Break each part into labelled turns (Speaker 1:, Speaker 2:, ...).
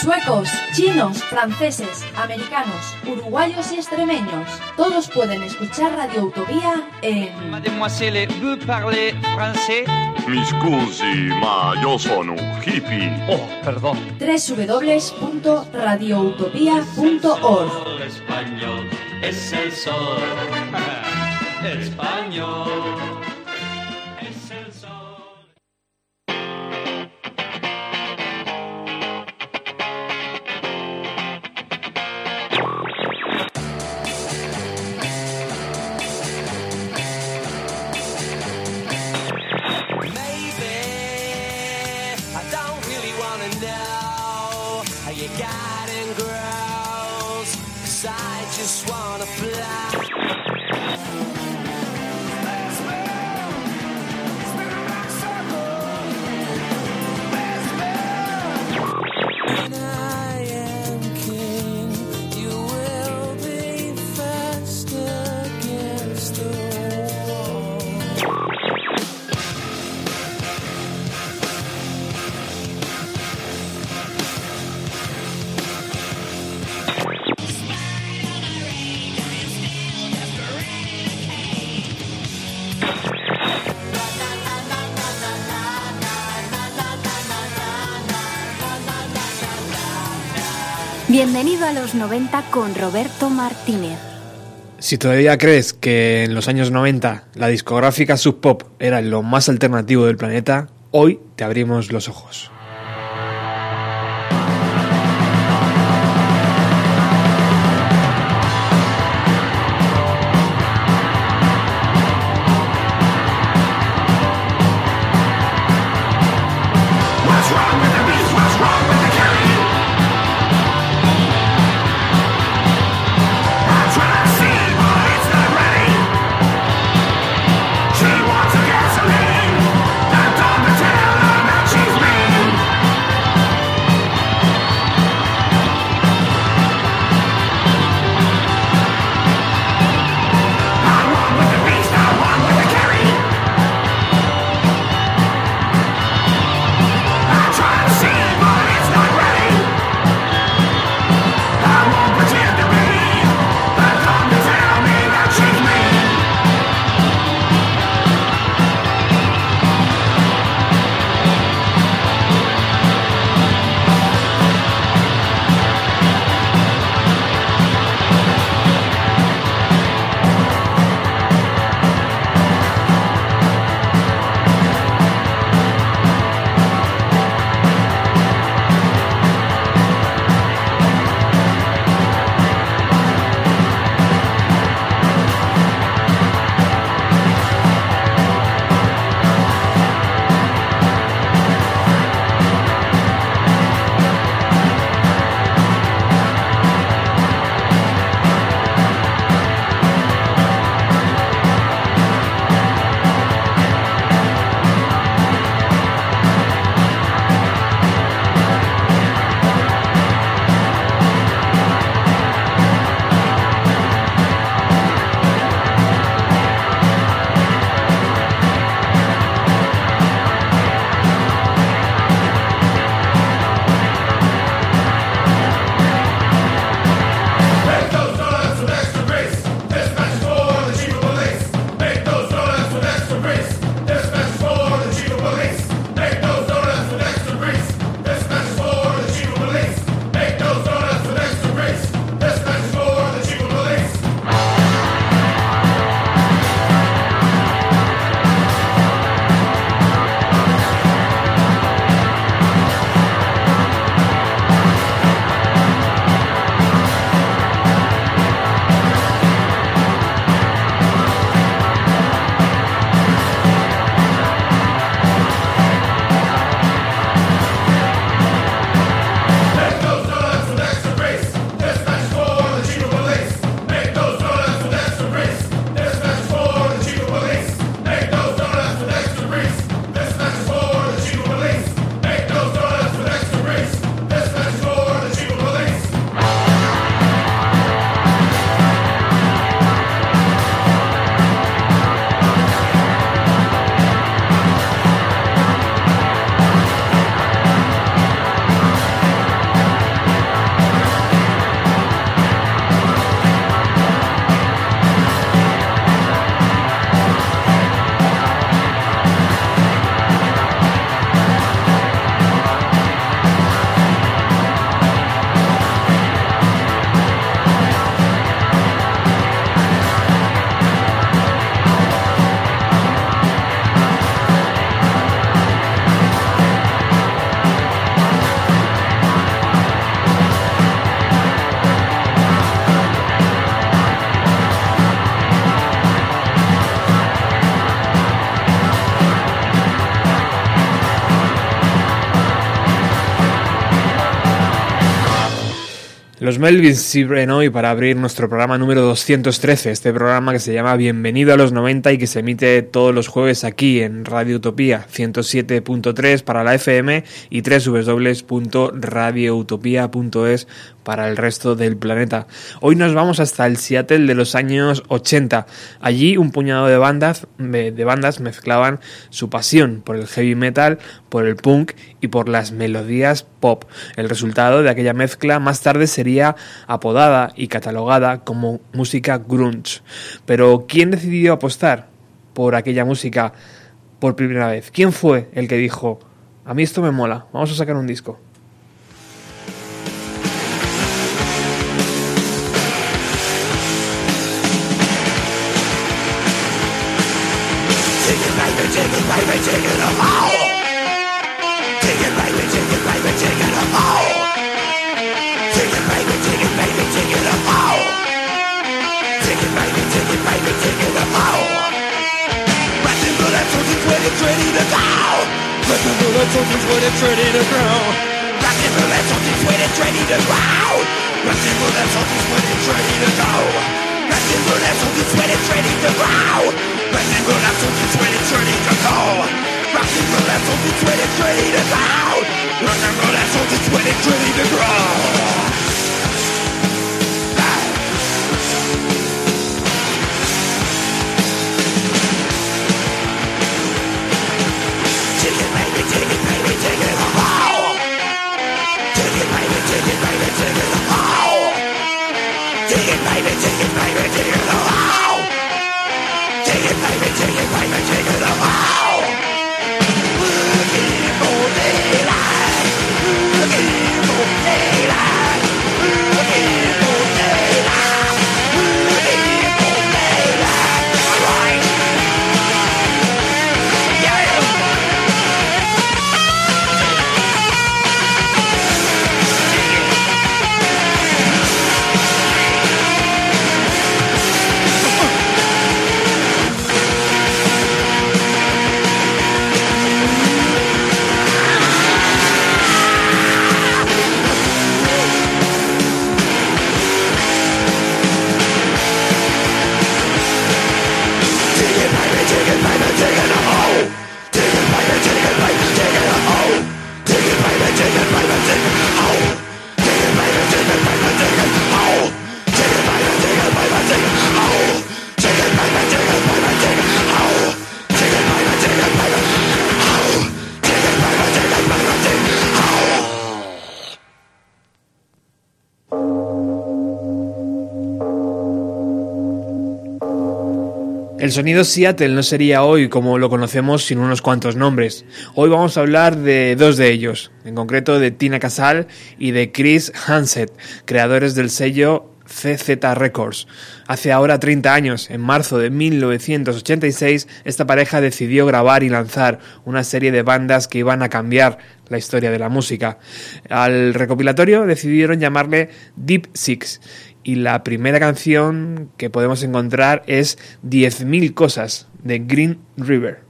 Speaker 1: Suecos, chinos, franceses, americanos, uruguayos y extremeños. Todos pueden escuchar Radio Utopía en
Speaker 2: Mademoiselle, vous parlez français
Speaker 3: Mi scusi, ma io sono un hippie.
Speaker 2: Oh, perdón.
Speaker 1: www.radioutopía.org.
Speaker 4: español es el sol. español
Speaker 5: a los 90 con Roberto Martínez.
Speaker 6: Si todavía crees que en los años 90 la discográfica Sub Pop era lo más alternativo del planeta, hoy te abrimos los ojos. Los Melvins sirven hoy para abrir nuestro programa número 213, este programa que se llama Bienvenido a los 90 y que se emite todos los jueves aquí en Radio Utopía 107.3 para la FM y www.radioutopia.es para el resto del planeta. Hoy nos vamos hasta el Seattle de los años 80. Allí un puñado de bandas, de bandas mezclaban su pasión por el heavy metal, por el punk y por las melodías pop. El resultado de aquella mezcla más tarde sería apodada y catalogada como música grunge. Pero ¿quién decidió apostar por aquella música por primera vez? ¿Quién fue el que dijo, a mí esto me mola, vamos a sacar un disco?
Speaker 7: soldiers would have traded the ground. Russian roulette soldiers would to traded the ground. Russian roulette soldiers would have traded the ground. Russian roulette soldiers would have traded the ground. Russian roulette soldiers would ready to go. ground. Russian soldiers the ground. Soldiers would ready to the. take it, baby, take it all.
Speaker 6: El sonido Seattle no sería hoy como lo conocemos sin unos cuantos nombres. Hoy vamos a hablar de dos de ellos, en concreto de Tina Casal y de Chris Hansett, creadores del sello CZ Records. Hace ahora 30 años, en marzo de 1986, esta pareja decidió grabar y lanzar una serie de bandas que iban a cambiar la historia de la música. Al recopilatorio decidieron llamarle Deep Six y la primera canción que podemos encontrar es 10.000 cosas de Green River.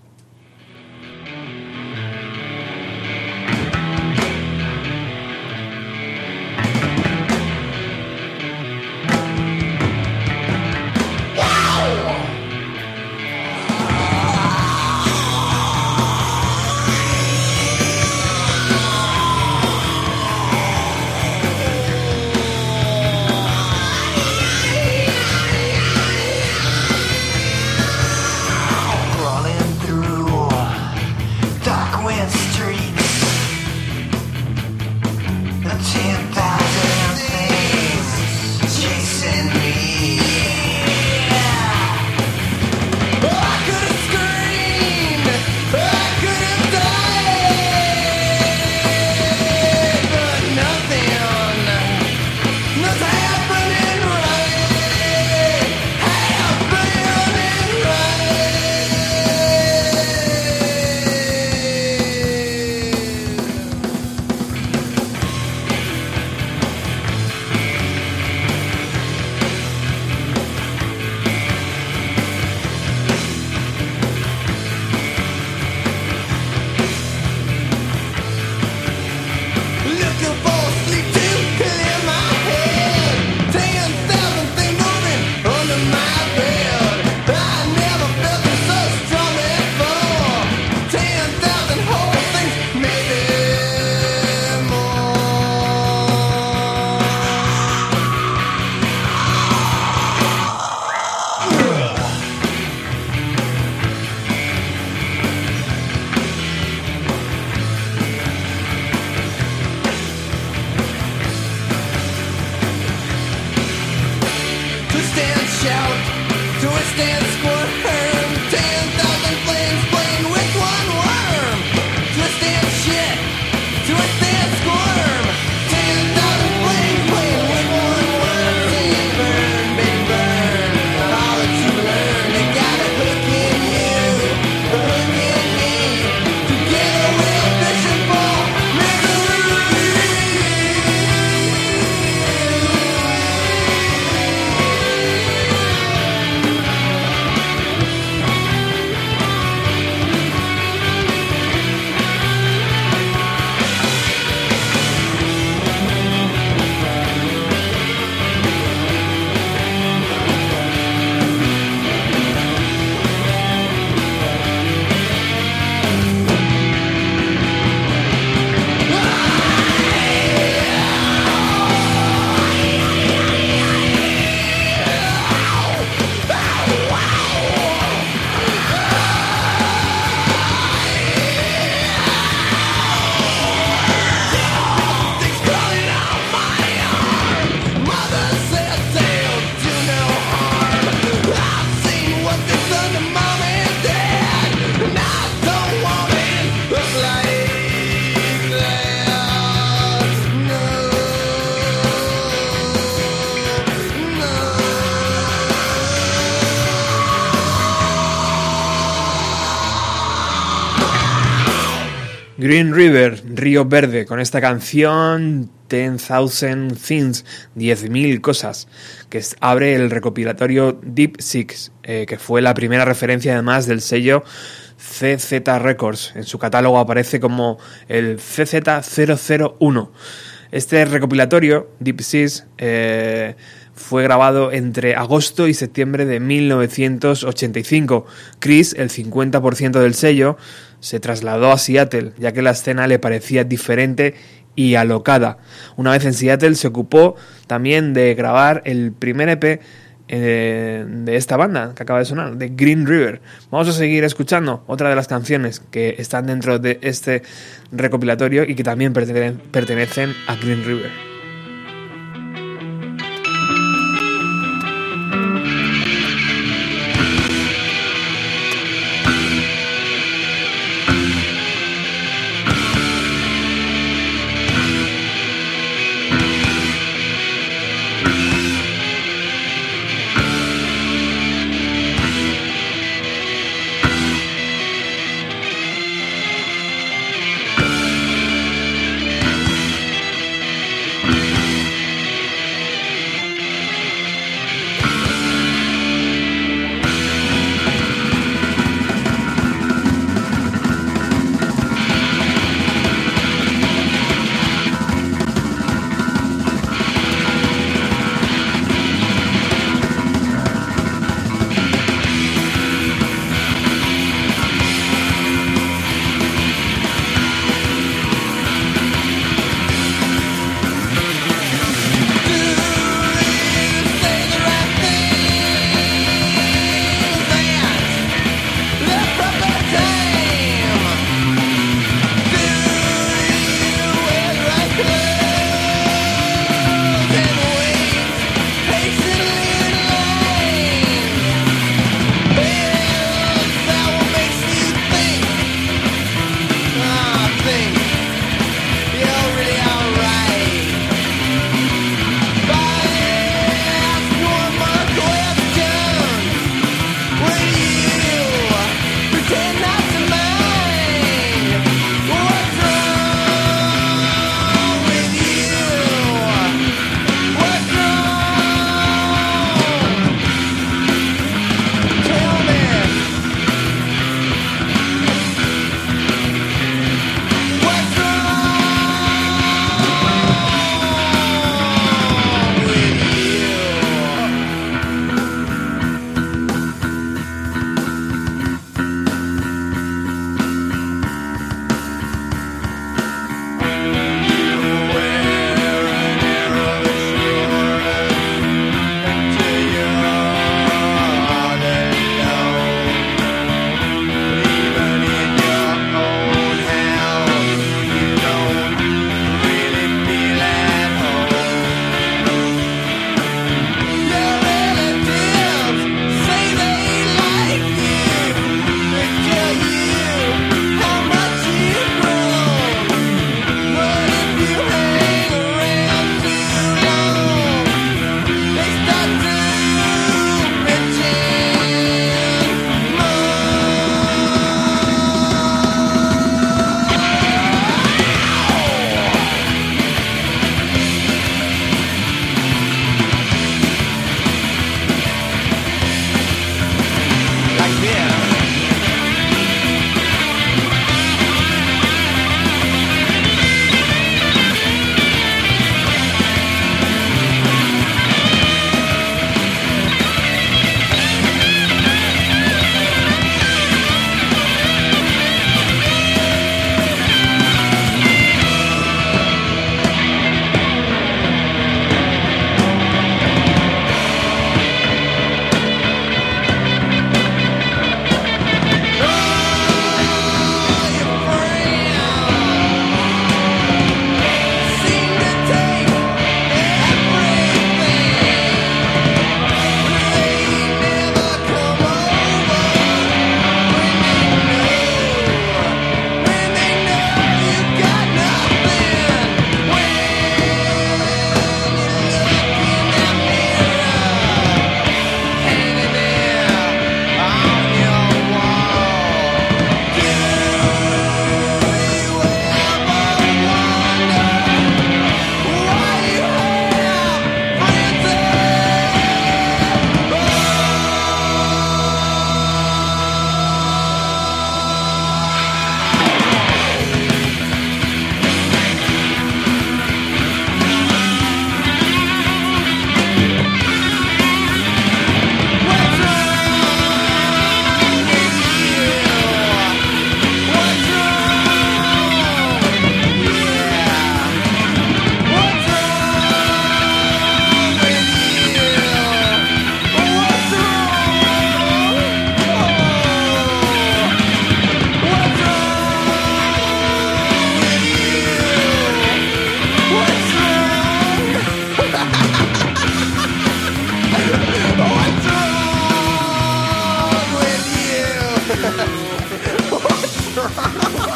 Speaker 6: Green River, Río Verde, con esta canción 10,000 Things, 10.000 cosas, que abre el recopilatorio Deep Six, eh, que fue la primera referencia además del sello CZ Records. En su catálogo aparece como el CZ001. Este recopilatorio, Deep Six, eh, fue grabado entre agosto y septiembre de 1985. Chris, el 50% del sello, se trasladó a Seattle, ya que la escena le parecía diferente y alocada. Una vez en Seattle se ocupó también de grabar el primer EP eh, de esta banda que acaba de sonar, de Green River. Vamos a seguir escuchando otra de las canciones que están dentro de este recopilatorio y que también pertenecen a Green River.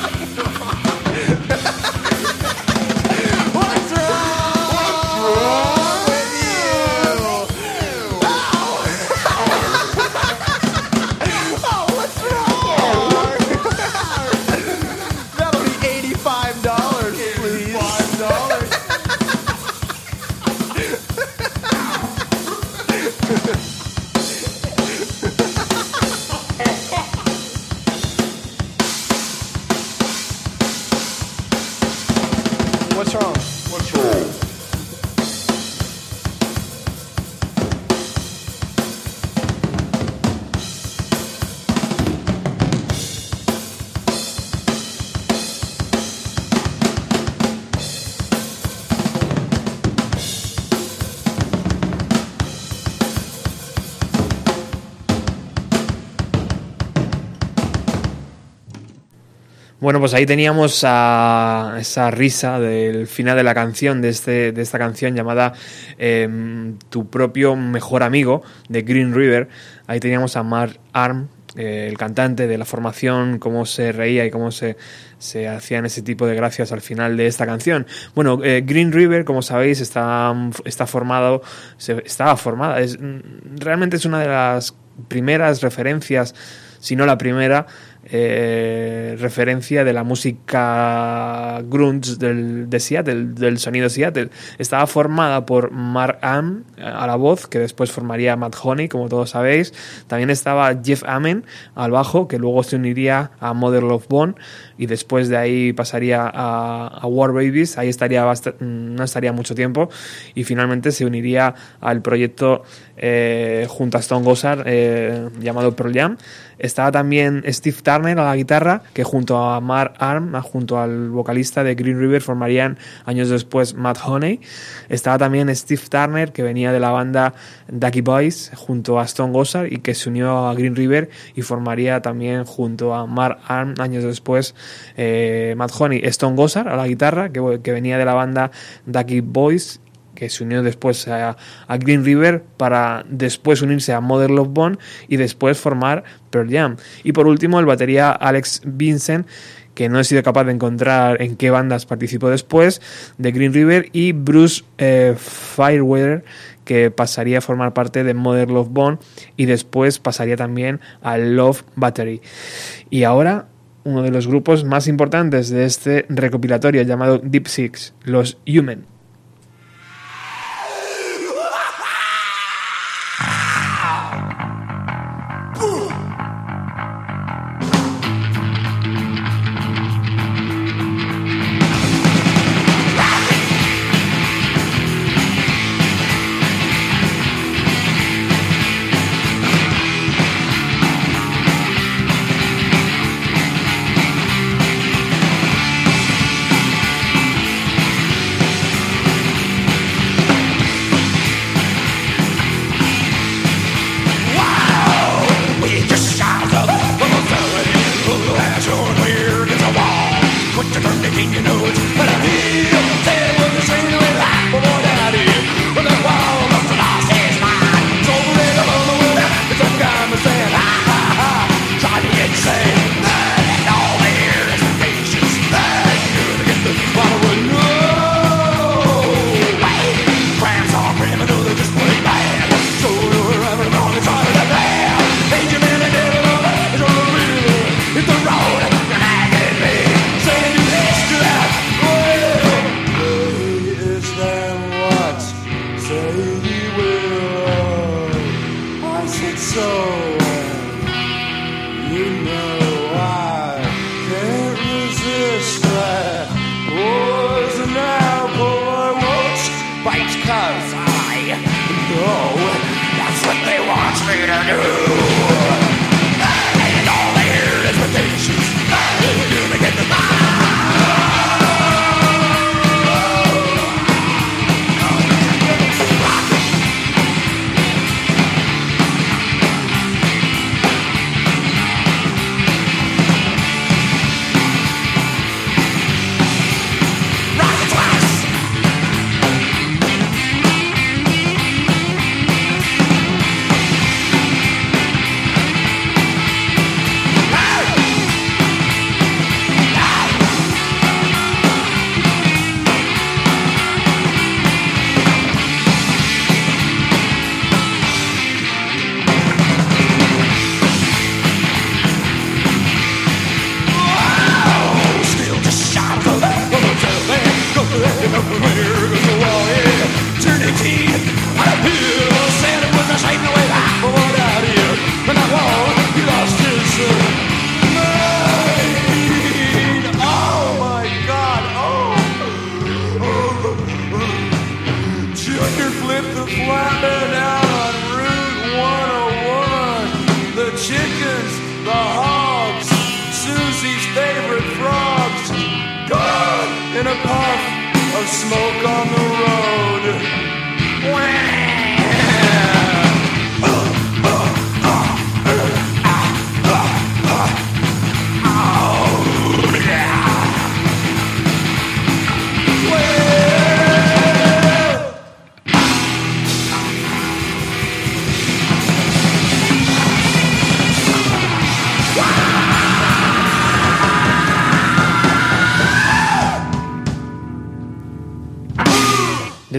Speaker 6: Oh, my God. Bueno, pues ahí teníamos a esa risa del final de la canción, de, este, de esta canción llamada em, Tu propio mejor amigo, de Green River. Ahí teníamos a Mark Arm, eh, el cantante de la formación, cómo se reía y cómo se, se hacían ese tipo de gracias al final de esta canción. Bueno, eh, Green River, como sabéis, está, está formado, se, estaba formada, es, realmente es una de las primeras referencias, si no la primera, eh, referencia de la música grunge del, de Seattle, del sonido Seattle. Estaba formada por Mark Am a la voz, que después formaría Matt Honey, como todos sabéis. También estaba Jeff Amen al bajo, que luego se uniría a Mother Love Bone y después de ahí pasaría a, War Babies. Ahí estaría no estaría mucho tiempo y finalmente se uniría al proyecto eh, junto a Stone Gossard eh, llamado Pearl Jam. Estaba también Steve Turner a la guitarra, que junto a Mark Arm, junto al vocalista de Green River, formarían años después Matt Honey. Estaba también Steve Turner, que venía de la banda Ducky Boys, junto a Stone Gossard, y que se unió a Green River y formaría también junto a Mark Arm, años después, eh, Matt Honey. Stone Gossard a la guitarra, que, venía de la banda Ducky Boys que se unió después a, a, Green River para después unirse a Mother Love Bone y después formar Pearl Jam. Y por último, el batería Alex Vincent, que no he sido capaz de encontrar en qué bandas participó después, de Green River, y Bruce eh, Fireweather, que pasaría a formar parte de Mother Love Bone y después pasaría también a Love Battery. Y ahora uno de los grupos más importantes de este recopilatorio llamado Deep Six, los Human.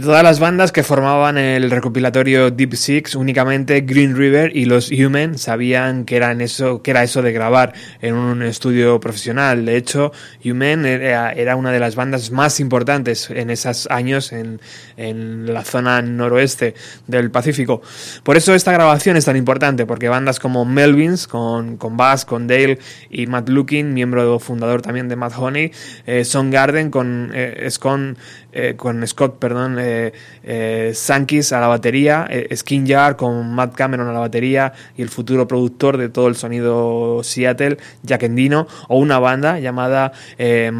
Speaker 6: Todas las bandas que formaban el recopilatorio Deep Six, únicamente Green River y los Human sabían que, eso, que era eso de grabar en un estudio profesional. De hecho, Human era, una de las bandas más importantes en esos años en, en, la zona noroeste del Pacífico. Por eso esta grabación es tan importante, porque bandas como Melvins, con, con Bass, con Dale y Matt Looking, miembro fundador también de Matt Honey, eh, Son Garden con, eh, eh, con Scott, perdón, eh, eh, Sankis a la batería, eh, Skin Jar con Matt Cameron a la batería y el futuro productor de todo el sonido Seattle, Jack Endino, o una banda llamada eh,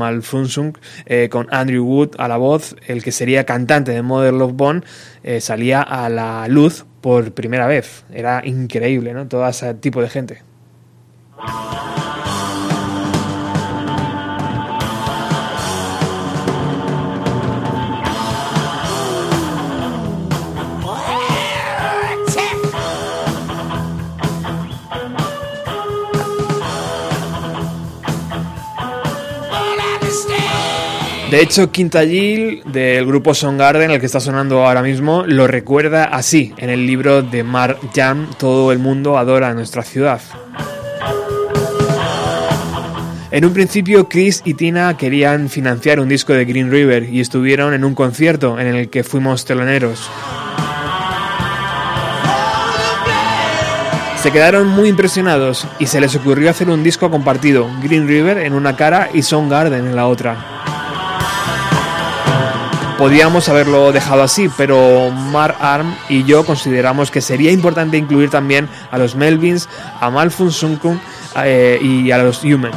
Speaker 6: con Andrew Wood a la voz, el que sería cantante de Modern Love Bone, salía a la luz por primera vez. Era increíble, ¿no? Todo ese tipo de gente. De hecho, Quintagil, del grupo Garden, el que está sonando ahora mismo, lo recuerda así en el libro de Mar Jam, Todo el mundo adora nuestra ciudad. En un principio, Chris y Tina querían financiar un disco de Green River y estuvieron en un concierto en el que fuimos teloneros. Se quedaron muy impresionados y se les ocurrió hacer un disco compartido, Green River en una cara y Garden en la otra. Podíamos haberlo dejado así, pero Mar Arm y yo consideramos que sería importante incluir también a los Melvins, a Malfun Sunkun eh, y a los Human.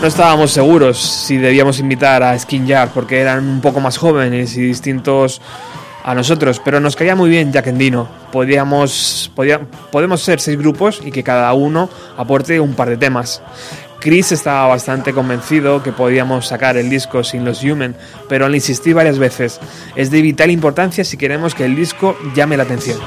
Speaker 6: No estábamos seguros si debíamos invitar a Skin Jar porque eran un poco más jóvenes y distintos a nosotros, pero nos caía muy bien Jack Endino. Podíamos, podía, podemos ser seis grupos y que cada uno aporte un par de temas. Chris estaba bastante convencido que podíamos sacar el disco sin los Human, pero le insistí varias veces. Es de vital importancia si queremos que el disco llame la atención.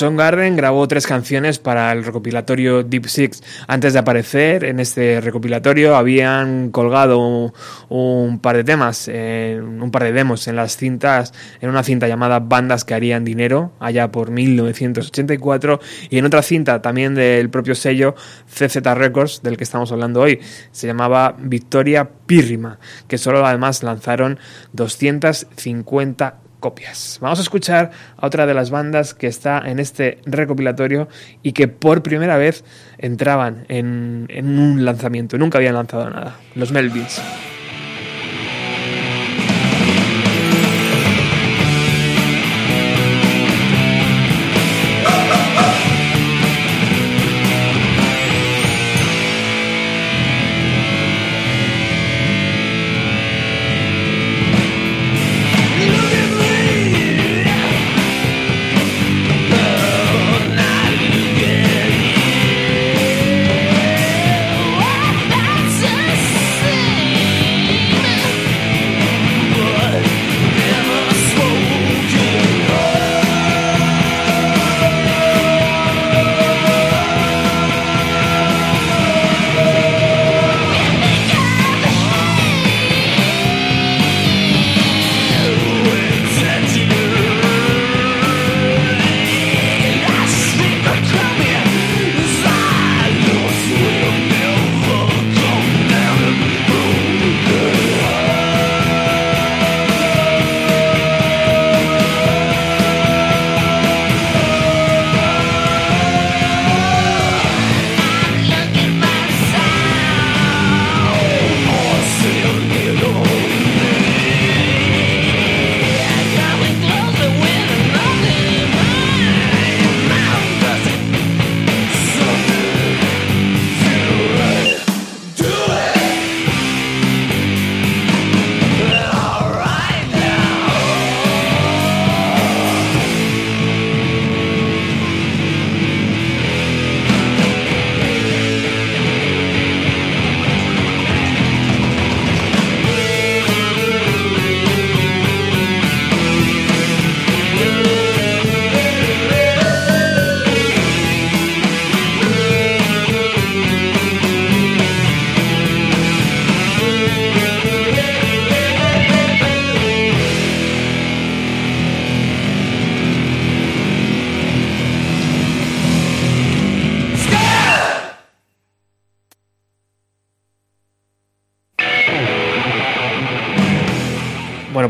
Speaker 6: Garden grabó tres canciones para el recopilatorio Deep Six. Antes de aparecer en este recopilatorio habían colgado un par de temas, eh, un par de demos en las cintas, en una cinta llamada Bandas que harían dinero, allá por 1984, y en otra cinta también del propio sello CZ Records, del que estamos hablando hoy, se llamaba Victoria Pírrima, que solo además lanzaron 250 copias. Vamos a escuchar a otra de las bandas que está en este recopilatorio y que por primera vez entraban en, en un lanzamiento. Nunca habían lanzado nada. Los Melvins.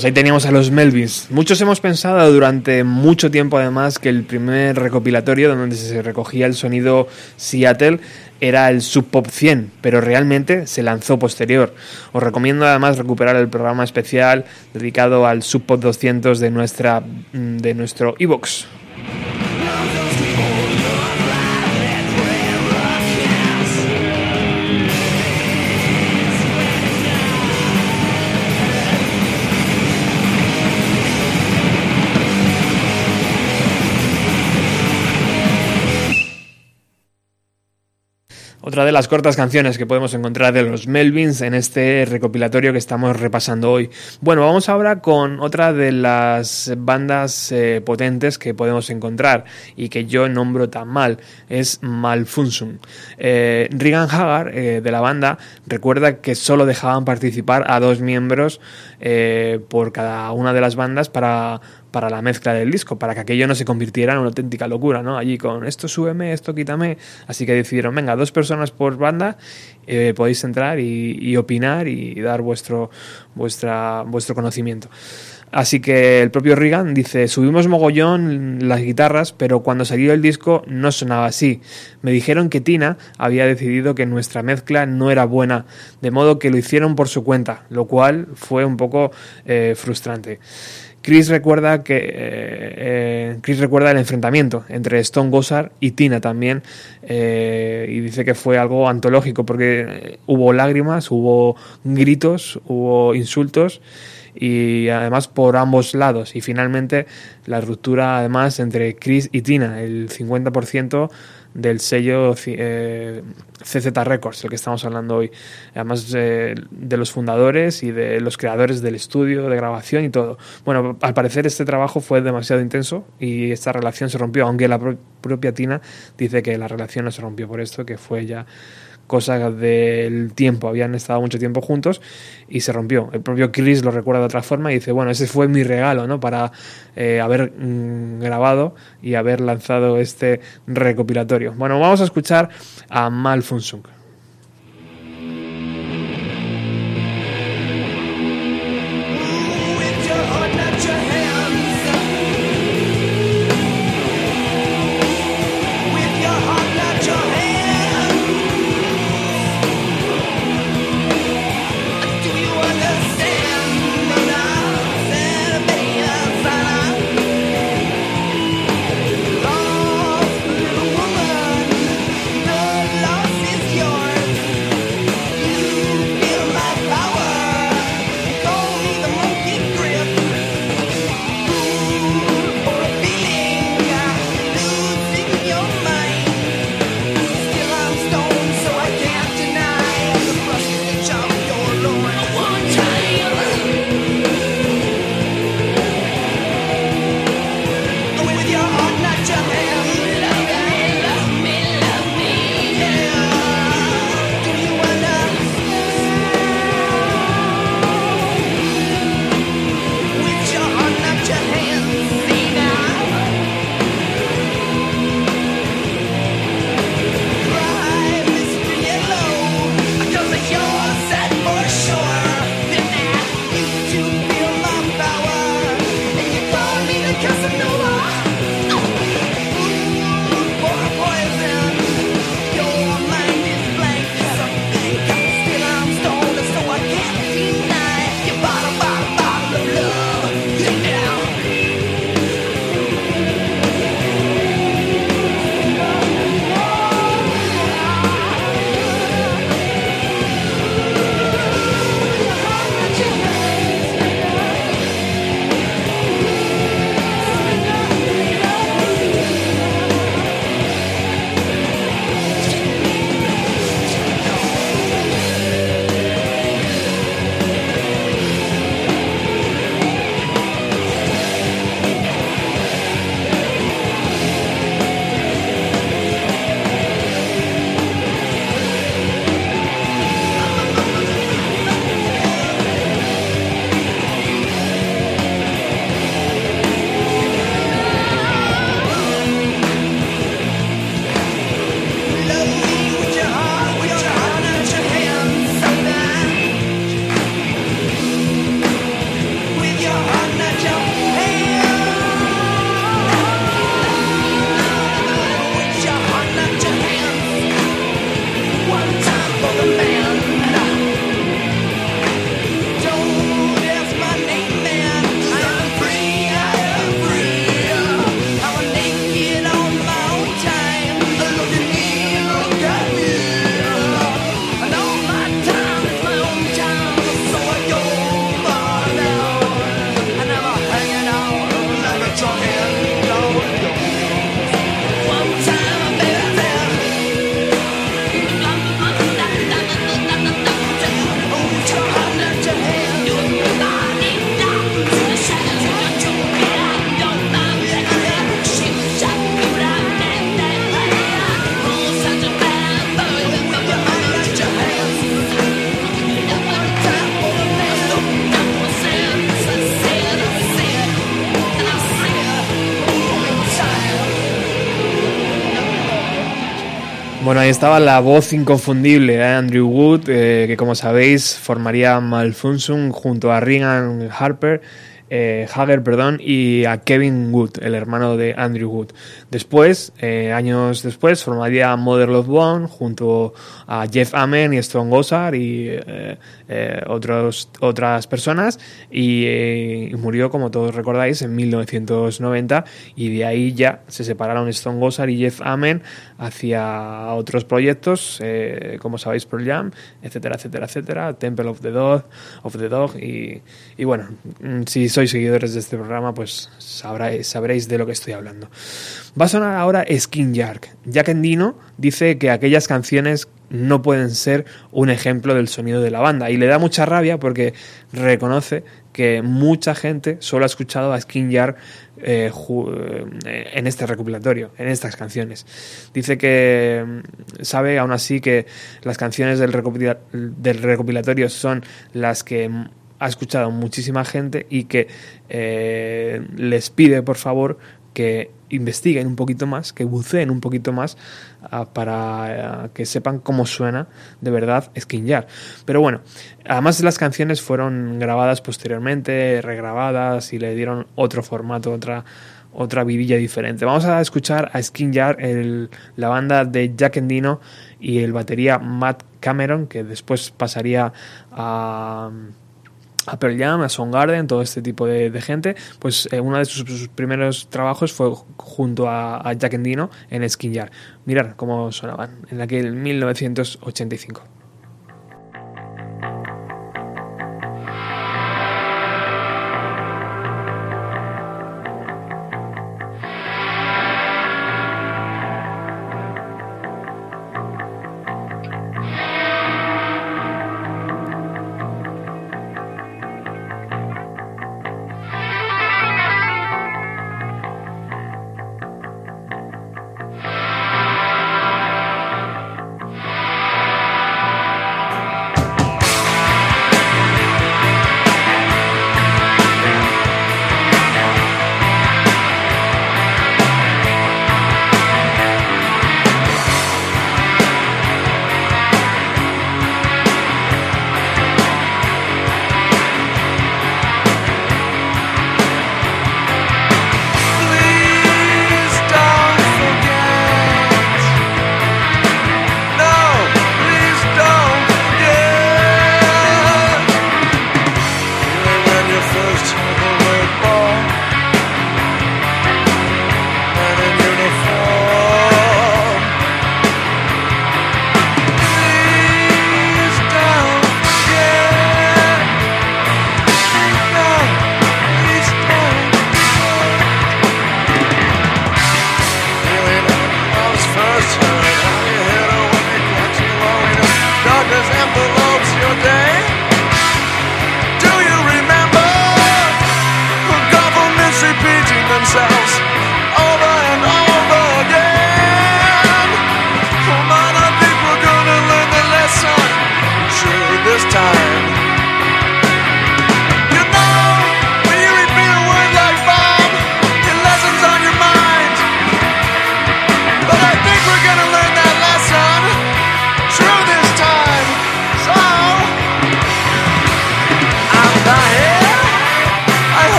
Speaker 6: Pues ahí teníamos a los Melvins. Muchos hemos pensado durante mucho tiempo además que el primer recopilatorio donde se recogía el sonido Seattle era el Sub Pop 100, pero realmente se lanzó posterior. Os recomiendo además recuperar el programa especial dedicado al Sub Pop 200 de nuestra de nuestro iBox. Otra de las cortas canciones que podemos encontrar de los Melvins en este recopilatorio que estamos repasando hoy. Bueno, vamos ahora con otra de las bandas eh, potentes que podemos encontrar y que yo nombro tan mal, es Malfunction. Eh, Regan Hagar eh, de la banda recuerda que solo dejaban participar a dos miembros eh, por cada una de las bandas para para la mezcla del disco, para que aquello no se convirtiera en una auténtica locura, ¿no? Allí con esto súbeme, esto quítame. Así que decidieron, venga, dos personas por banda, eh, podéis entrar y, opinar y dar vuestro, vuestra, vuestro conocimiento. Así que el propio Reagan dice, subimos mogollón las guitarras, pero cuando salió el disco no sonaba así. Me dijeron que Tina había decidido que nuestra mezcla no era buena, de modo que lo hicieron por su cuenta, lo cual fue un poco eh, frustrante. Chris recuerda que eh, eh, Chris recuerda el enfrentamiento entre Stone Gossard y Tina también eh, y dice que fue algo antológico porque hubo lágrimas, hubo gritos, hubo insultos y además por ambos lados. Y finalmente la ruptura además entre Chris y Tina el 50% del sello eh, CZ Records, el que estamos hablando hoy. Además eh, de los fundadores y de los creadores del estudio de grabación y todo. Bueno, al parecer este trabajo fue demasiado intenso y esta relación se rompió, aunque la pro propia Tina dice que la relación no se rompió por esto, que fue ya cosa del tiempo, habían estado mucho tiempo juntos y se rompió. El propio Chris lo recuerda de otra forma y dice, bueno, ese fue mi regalo, ¿no? Para eh, haber mm, grabado y haber lanzado este recopilatorio. Bueno, vamos a escuchar a Malfunction. Estaba la voz inconfundible de Andrew Wood, eh, que como sabéis formaría Malfunction junto a Regan Harper, eh, Hager perdón, y a Kevin Wood, el hermano de Andrew Wood. Después, eh, años después, formaría Mother Love Bone junto a Jeff Amen y Stone Gossard y eh, eh, otras personas y, murió, como todos recordáis, en 1990 y de ahí ya se separaron Stone Gossard y Jeff Amen hacia otros proyectos, como sabéis, Pearl Jam, etcétera, etcétera, etcétera, Temple of the Dog, of the Dog y, y bueno, mm, si sois seguidores de este programa, pues sabréis, sabréis de lo que estoy hablando. Va a sonar ahora Skin Jark. Jack Endino dice que aquellas canciones no pueden ser un ejemplo del sonido de la banda y le da mucha rabia porque reconoce que mucha gente solo ha escuchado a Skin Jark eh, eh, en este recopilatorio, en estas canciones. Dice que mm, sabe aún así que las canciones del recopilatorio son las que mm, ha escuchado muchísima gente y que eh, les pide por favor que investiguen un poquito más, que buceen un poquito más ah, para ah, que sepan cómo suena de verdad Skin Jar. Pero bueno, además las canciones fueron grabadas posteriormente, regrabadas y le dieron otro formato, otra otra vidilla diferente. Vamos a escuchar a Skin Jar, el- la banda de Jack Endino y el batería Matt Cameron, que después pasaría a a Pearl Jam, a Soundgarden, todo este tipo de, gente, pues eh, uno de sus, sus primeros trabajos fue junto a, a Jack Endino en Skin Jar. Mirar cómo sonaban en aquel 1985.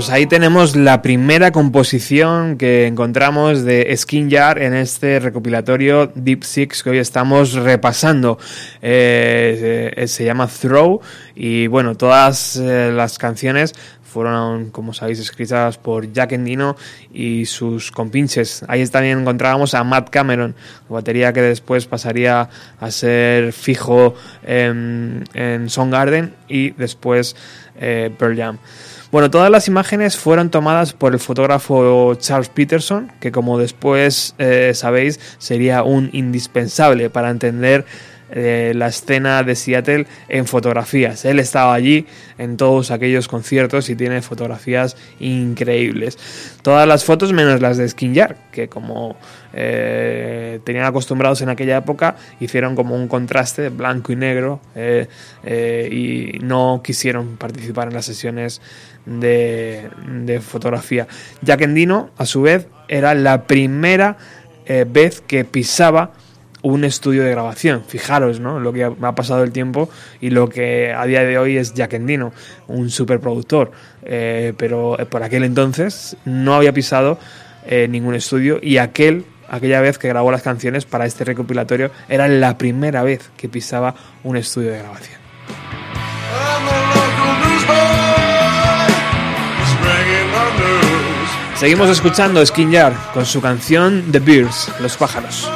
Speaker 6: Pues ahí tenemos la primera composición que encontramos de Skin Jar en este recopilatorio Deep Six que hoy estamos repasando. Eh, eh, se llama Throw y bueno, todas eh, las canciones fueron, como sabéis, escritas por Jack Endino y sus compinches. Ahí también encontrábamos a Matt Cameron, batería que después pasaría a ser fijo en, en Soundgarden y después Pearl Jam. Bueno, todas las imágenes fueron tomadas por el fotógrafo Charles Peterson, que como después eh, sabéis sería un indispensable para entender la escena de Seattle en fotografías. Él estaba allí en todos aquellos conciertos y tiene fotografías increíbles. Todas las fotos menos las de Skin Jar, que como eh, tenían acostumbrados en aquella época, hicieron como un contraste blanco y negro eh, eh, y no quisieron participar en las sesiones de, de fotografía. Jack Endino, a su vez, era la primera vez que pisaba un estudio de grabación. Fijaros, ¿no? Lo que ha pasado el tiempo y lo que a día de hoy es Jack Endino, un superproductor. Eh, pero eh, por aquel entonces no había pisado eh, ningún estudio y aquel, aquella vez que grabó las canciones para este recopilatorio era la primera vez que pisaba un estudio de grabación. Seguimos escuchando Skin Jar con su canción The Birds, Los pájaros.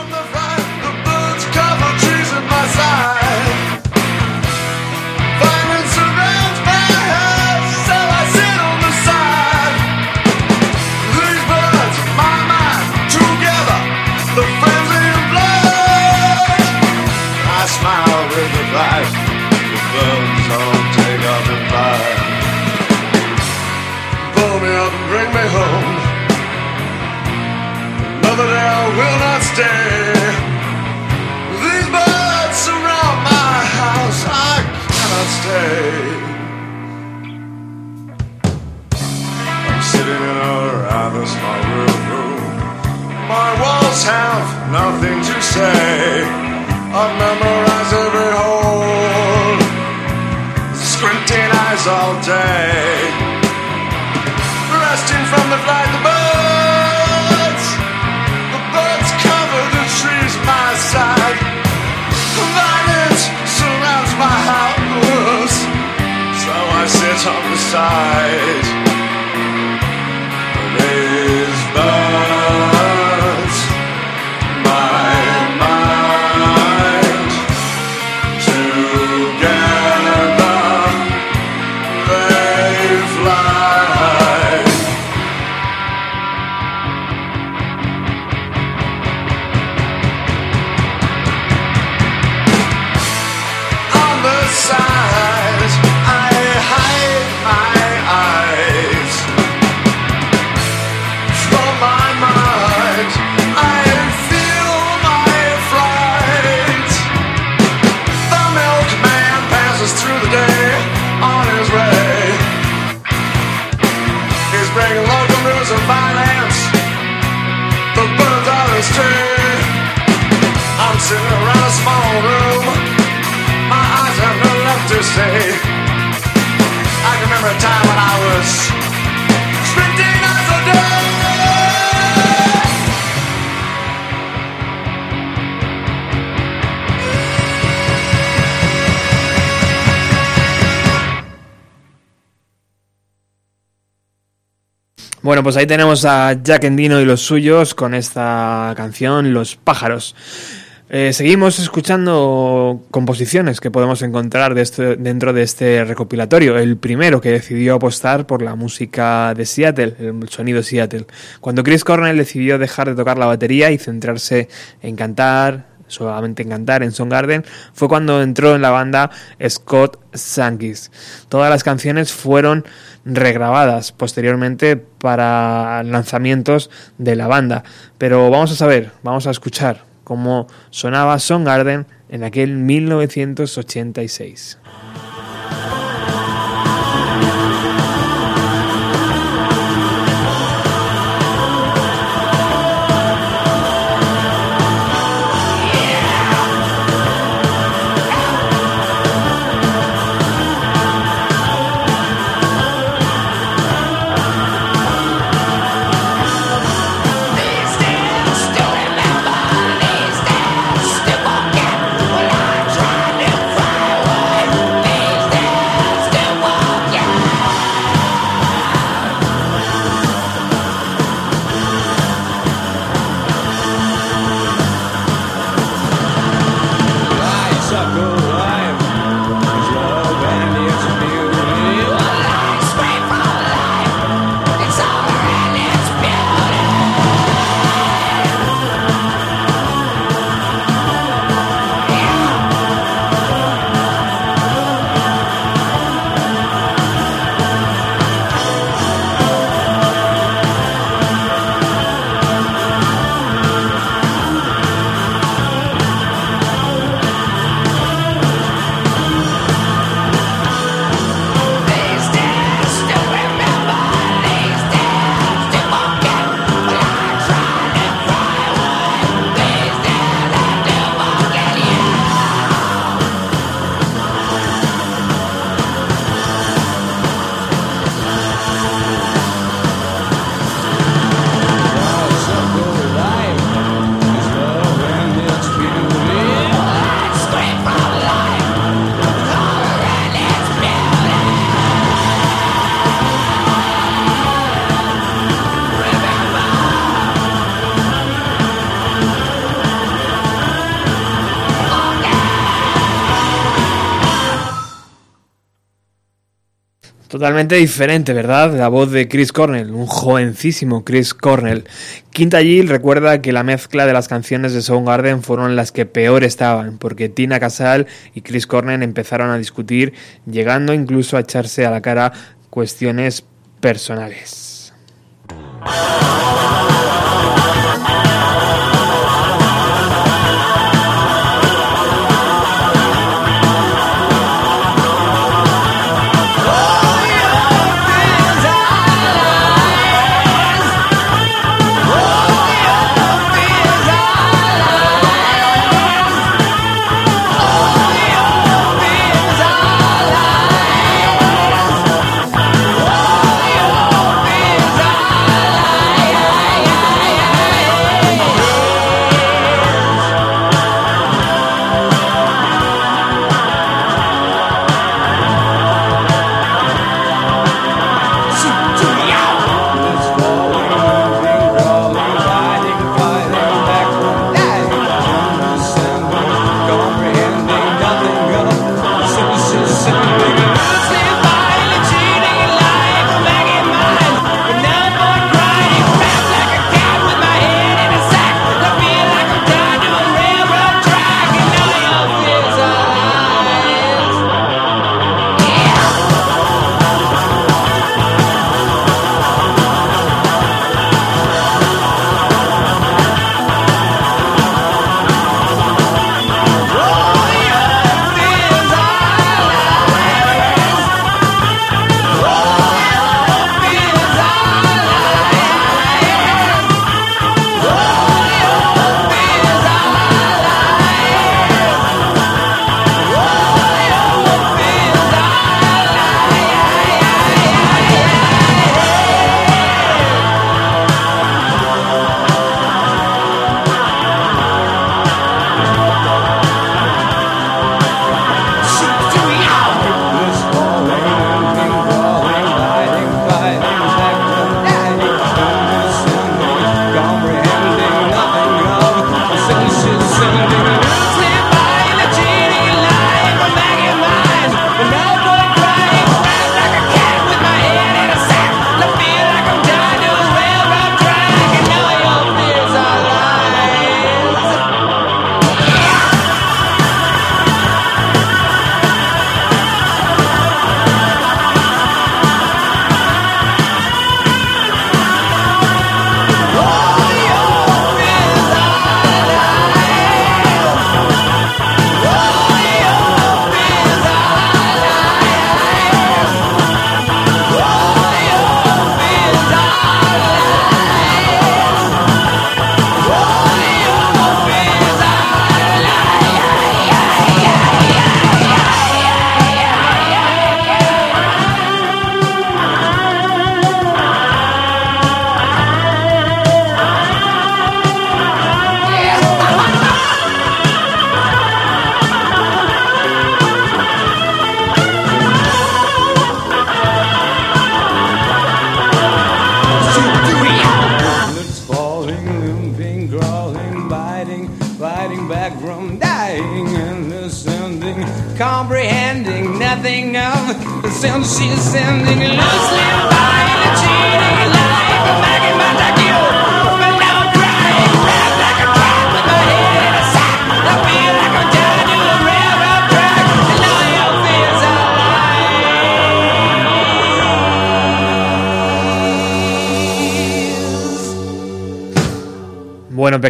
Speaker 8: Sitting in a rather small room. My walls have nothing to say. I've memorized every hole. Squinting eyes all day resting from the flight the birds the birds cover the trees my side violence surrounds my house so I sit on the side
Speaker 6: Bueno, pues ahí tenemos a Jack Endino y los suyos con esta canción Los pájaros. Eh, seguimos escuchando composiciones que podemos encontrar este- dentro de este recopilatorio. El primero que decidió apostar por la música de Seattle, el sonido Seattle. Cuando Chris Cornell decidió dejar de tocar la batería y centrarse en cantar, solamente en cantar en Soundgarden, fue cuando entró en la banda Scott Sankis. Todas las canciones fueron regrabadas posteriormente para lanzamientos de la banda. Pero vamos a saber, vamos a escuchar cómo sonaba Soundgarden en aquel 1986.
Speaker 9: Totalmente diferente, ¿verdad? La voz de Chris Cornell, un jovencísimo Chris Cornell. Quinta Gill recuerda que la mezcla de las canciones de Soundgarden fueron las que peor estaban, porque Tina Casal y Chris Cornell empezaron a discutir, llegando incluso a echarse a la cara cuestiones personales.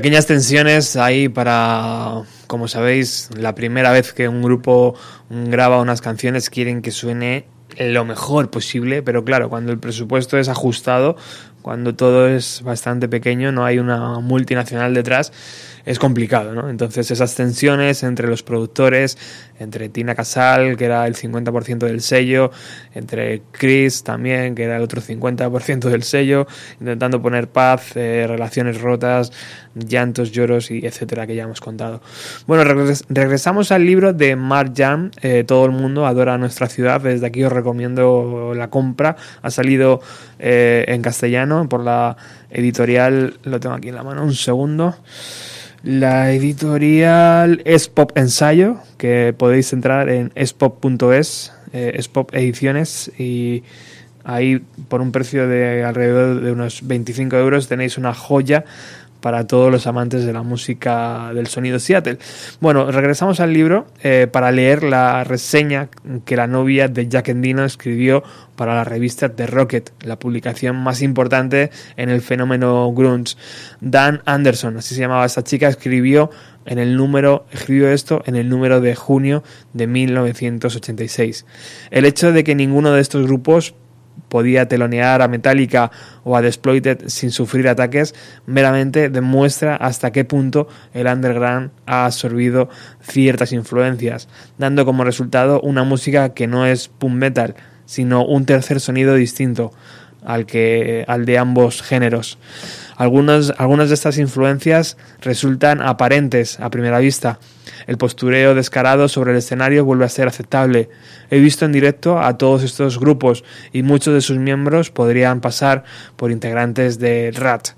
Speaker 9: Pequeñas tensiones ahí para, como sabéis, la primera vez que un grupo graba unas canciones quieren que suene lo mejor posible, pero claro, cuando el presupuesto es ajustado, cuando todo es bastante pequeño, no hay una multinacional detrás, es complicado, ¿no? Entonces esas tensiones entre los productores, entre Tina Casal, que era el 50% del sello, entre Chris también, que era el otro 50% del sello, intentando poner paz, eh, relaciones rotas, llantos, lloros y etcétera, que ya hemos contado. Bueno, regresamos al libro de Mark Jam, eh, Todo el mundo adora nuestra ciudad, desde aquí os recomiendo la compra, ha salido eh, en castellano por la editorial, lo tengo aquí en la mano, un segundo. La editorial es Pop Ensayo, que podéis entrar en espop.es
Speaker 6: eh, es Pop Ediciones y ahí por un precio de alrededor de unos 25 euros tenéis una joya para todos los amantes de la música del sonido Seattle. Bueno, regresamos al libro eh, para leer la reseña que la novia de Jack Endino escribió para la revista The Rocket, la publicación más importante en el fenómeno grunge. Dan Anderson, así se llamaba esta chica, escribió en el número, escribió esto en el número de junio de 1986. El hecho de que ninguno de estos grupos podía telonear a Metallica o a The Exploited sin sufrir ataques, meramente demuestra hasta qué punto el underground ha absorbido ciertas influencias, dando como resultado una música que no es punk metal, sino un tercer sonido distinto al que al de ambos géneros. Algunas, algunas de estas influencias resultan aparentes a primera vista. El postureo descarado sobre el escenario vuelve a ser aceptable. He visto en directo a todos estos grupos y muchos de sus miembros podrían pasar por integrantes de RAT.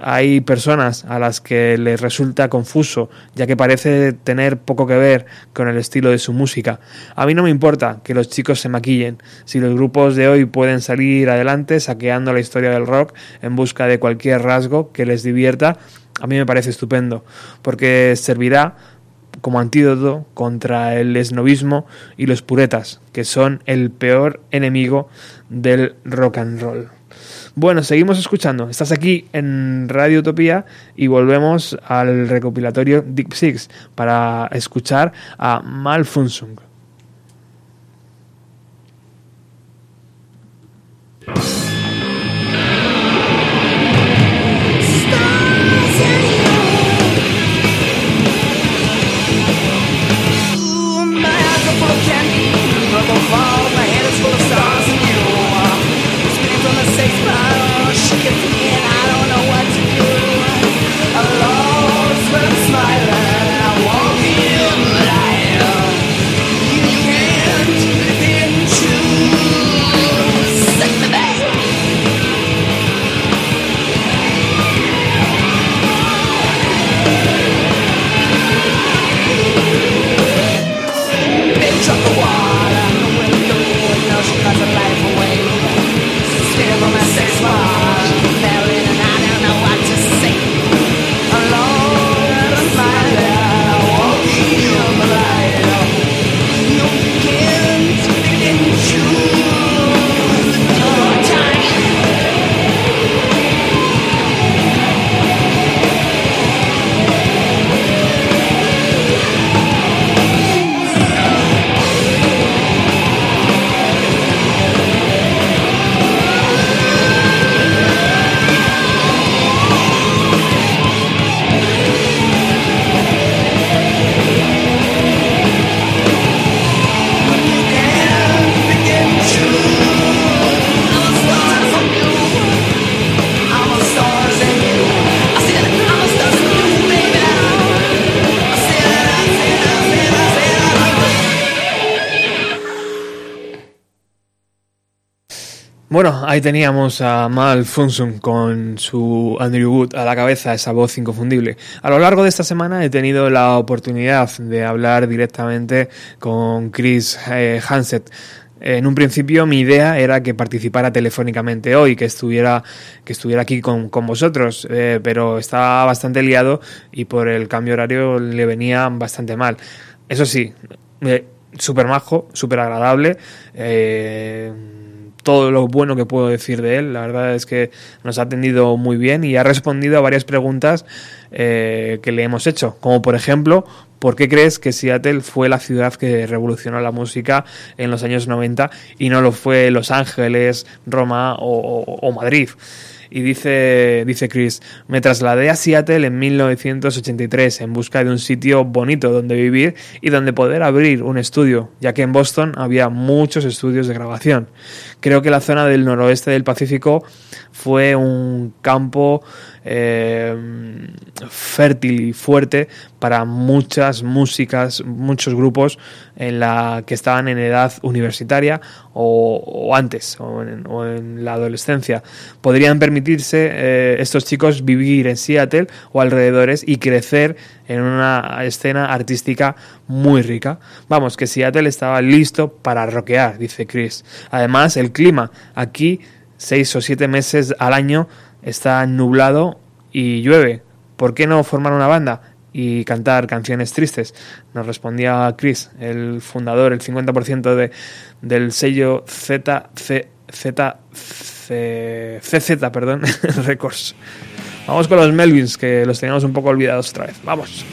Speaker 6: Hay personas a las que les resulta confuso, ya que parece tener poco que ver con el estilo de su música. A mí no me importa que los chicos se maquillen. Si los grupos de hoy pueden salir adelante saqueando la historia del rock en busca de cualquier rasgo que les divierta, a mí me parece estupendo, porque servirá como antídoto contra el esnovismo y los puretas, que son el peor enemigo del rock and roll. Bueno, seguimos escuchando. Estás aquí en Radio Utopía y volvemos al recopilatorio Deep Six para escuchar a Malfunction. Ahí teníamos a Mal Funsun con su Andrew Wood a la cabeza, esa voz inconfundible. A lo largo de esta semana he tenido la oportunidad de hablar directamente con Chris eh, Hansett. En un principio mi idea era que participara telefónicamente hoy, que estuviera, que estuviera aquí con, con vosotros, eh, pero estaba bastante liado y por el cambio horario le venía bastante mal. Eso sí, eh, súper majo, súper agradable. Eh, todo lo bueno que puedo decir de él. La verdad es que nos ha atendido muy bien y ha respondido a varias preguntas eh, que le hemos hecho, como por ejemplo, ¿por qué crees que Seattle fue la ciudad que revolucionó la música en los años 90 y no lo fue Los Ángeles, Roma o, o Madrid? Y dice, dice Chris, me trasladé a Seattle en 1983 en busca de un sitio bonito donde vivir y donde poder abrir un estudio, ya que en Boston había muchos estudios de grabación. Creo que la zona del noroeste del Pacífico fue un campo eh, fértil y fuerte para muchas músicas, muchos grupos en la que estaban en edad universitaria o, antes, o en, o en la adolescencia. Podrían permitirse eh, estos chicos vivir en Seattle o alrededores y crecer en una escena artística muy rica. Vamos, que Seattle estaba listo para rockear, dice Chris. Además, el clima aquí, seis o siete meses al año, está nublado y llueve. ¿Por qué no formar una banda? y cantar canciones tristes. Nos respondía Chris, el fundador, el 50% de, del sello Z, C, Z, perdón, Records. Vamos con los Melvins, que los teníamos un poco olvidados otra vez. Vamos.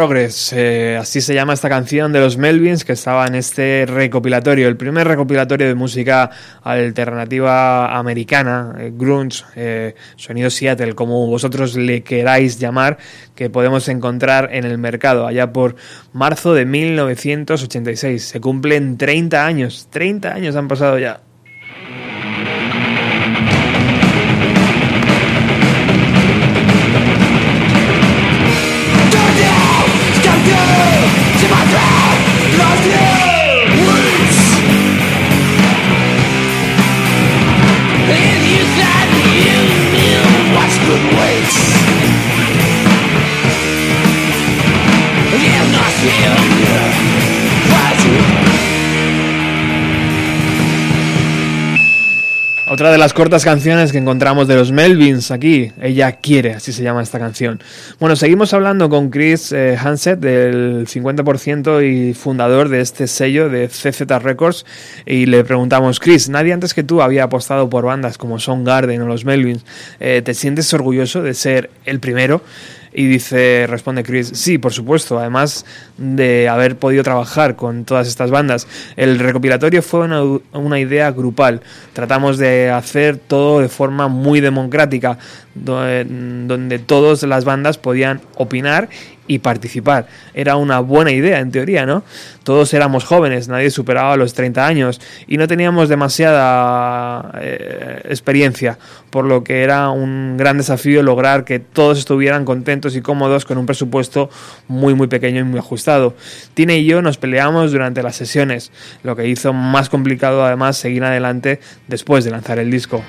Speaker 6: Progress, eh, así se llama esta canción de los Melvins que estaba en este recopilatorio, el primer recopilatorio de música alternativa americana, eh, grunge, eh, sonido Seattle, como vosotros le queráis llamar, que podemos encontrar en el mercado allá por marzo de 1986. Se cumplen 30 años, 30 años han pasado ya. Otra de las cortas canciones que encontramos de los Melvins aquí, Ella quiere, así se llama esta canción. Bueno, seguimos hablando con Chris eh, Hansett, del 50% y fundador de este sello de CZ Records, y le preguntamos, Chris, nadie antes que tú había apostado por bandas como Soundgarden o los Melvins. Eh, ¿Te sientes orgulloso de ser el primero? Y dice, responde Chris, sí, por supuesto, además de haber podido trabajar con todas estas bandas. El recopilatorio fue una, una idea grupal. Tratamos de hacer todo de forma muy democrática, do- donde todas las bandas podían opinar y participar. Era una buena idea, en teoría, ¿no? Todos éramos jóvenes, nadie superaba los 30 años y no teníamos demasiada eh, experiencia, por lo que era un gran desafío lograr que todos estuvieran contentos y cómodos con un presupuesto muy, muy pequeño y muy ajustado. Tina y yo nos peleamos durante las sesiones, lo que hizo más complicado además seguir adelante después de lanzar el disco.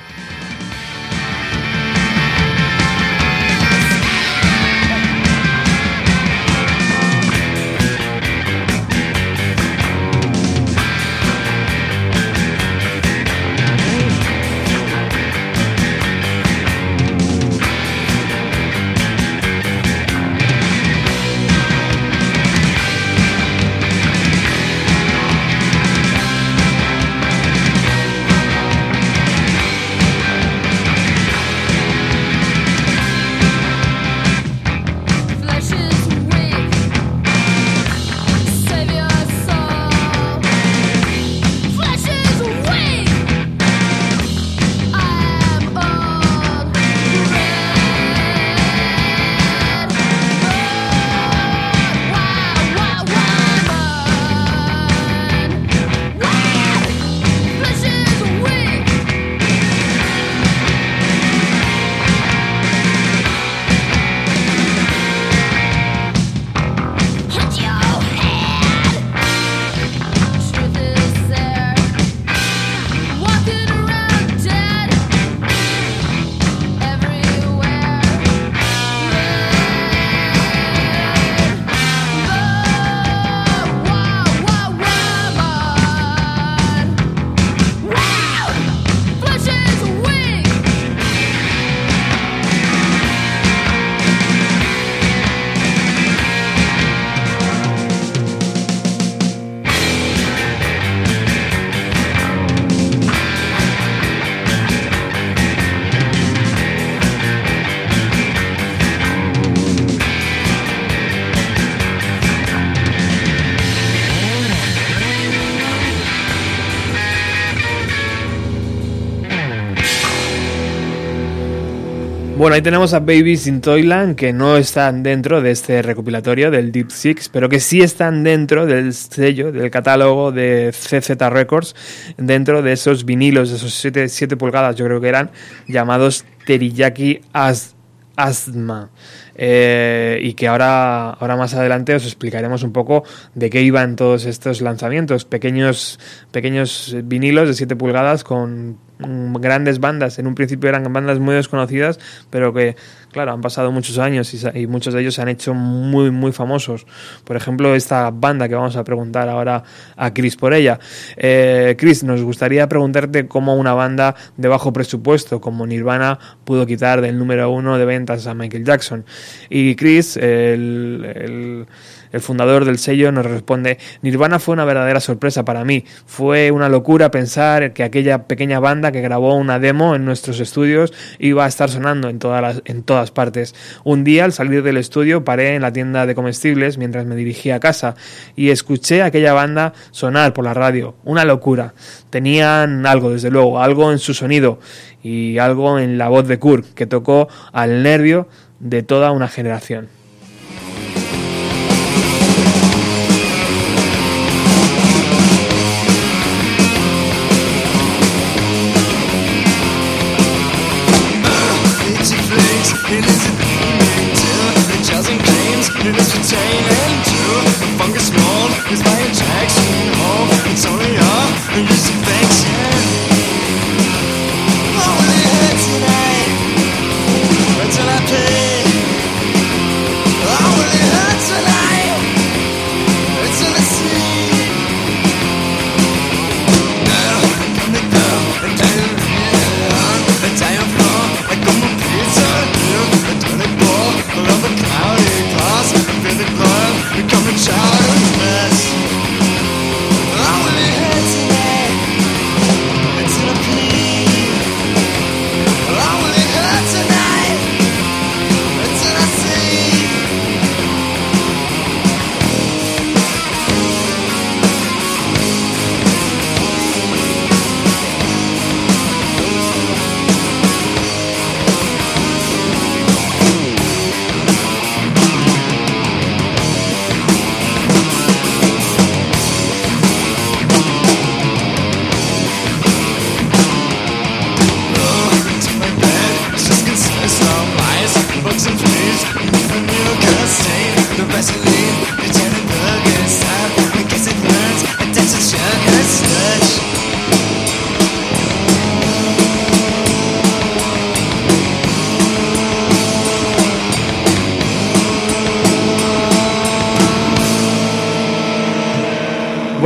Speaker 6: Bueno, ahí tenemos a Babies in Toyland que no están dentro de este recopilatorio del Deep Six, pero que sí están dentro del sello, del catálogo de CZ Records, dentro de esos vinilos, de esos 7 pulgadas, yo creo que eran, llamados Teriyaki As Asthma. Eh, y que ahora, ahora más adelante os explicaremos un poco de qué iban todos estos lanzamientos, pequeños, pequeños vinilos de 7 pulgadas con grandes bandas. En un principio eran bandas muy desconocidas, pero que, claro, han pasado muchos años y, muchos de ellos se han hecho muy, muy famosos. Por ejemplo, esta banda que vamos a preguntar ahora a Chris por ella. Eh, Chris, nos gustaría preguntarte cómo una banda de bajo presupuesto como Nirvana pudo quitar del número uno de ventas a Michael Jackson. Y Chris, el- el fundador del sello, nos responde, Nirvana fue una verdadera sorpresa para mí. Fue una locura pensar que aquella pequeña banda que grabó una demo en nuestros estudios iba a estar sonando en todas, las, en todas partes. Un día, al salir del estudio, paré en la tienda de comestibles mientras me dirigía a casa y escuché a aquella banda sonar por la radio. Una locura. Tenían algo, desde luego, algo en su sonido y algo en la voz de Kurt que tocó al nervio de toda una generación.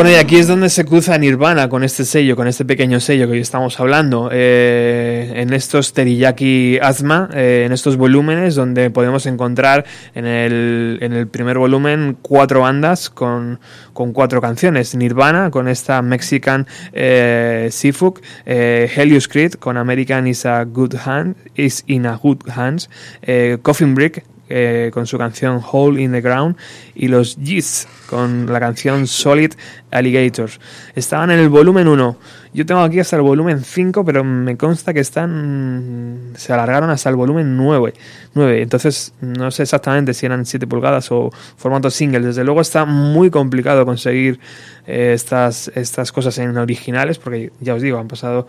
Speaker 6: Y aquí es donde se cruza Nirvana con este sello, con este pequeño sello que hoy estamos hablando. Eh, en estos Teriyaki Asma, eh, en estos volúmenes, donde podemos encontrar en el, primer volumen cuatro bandas con, cuatro canciones. Nirvana con esta Mexican eh, Seafook, eh, Helios Creed con American is a Good Hand, is in a Good Hands, eh, Coffin Brick eh, con su canción Hole in the Ground y los Yeats con la canción Solid Alligators. Estaban en el volumen 1. Yo tengo aquí hasta el volumen 5, pero me consta que están se alargaron hasta el volumen 9. 9. Entonces no sé exactamente si eran 7 pulgadas o formato single. Desde luego está muy complicado conseguir eh, estas, estas cosas en originales porque ya os digo, han pasado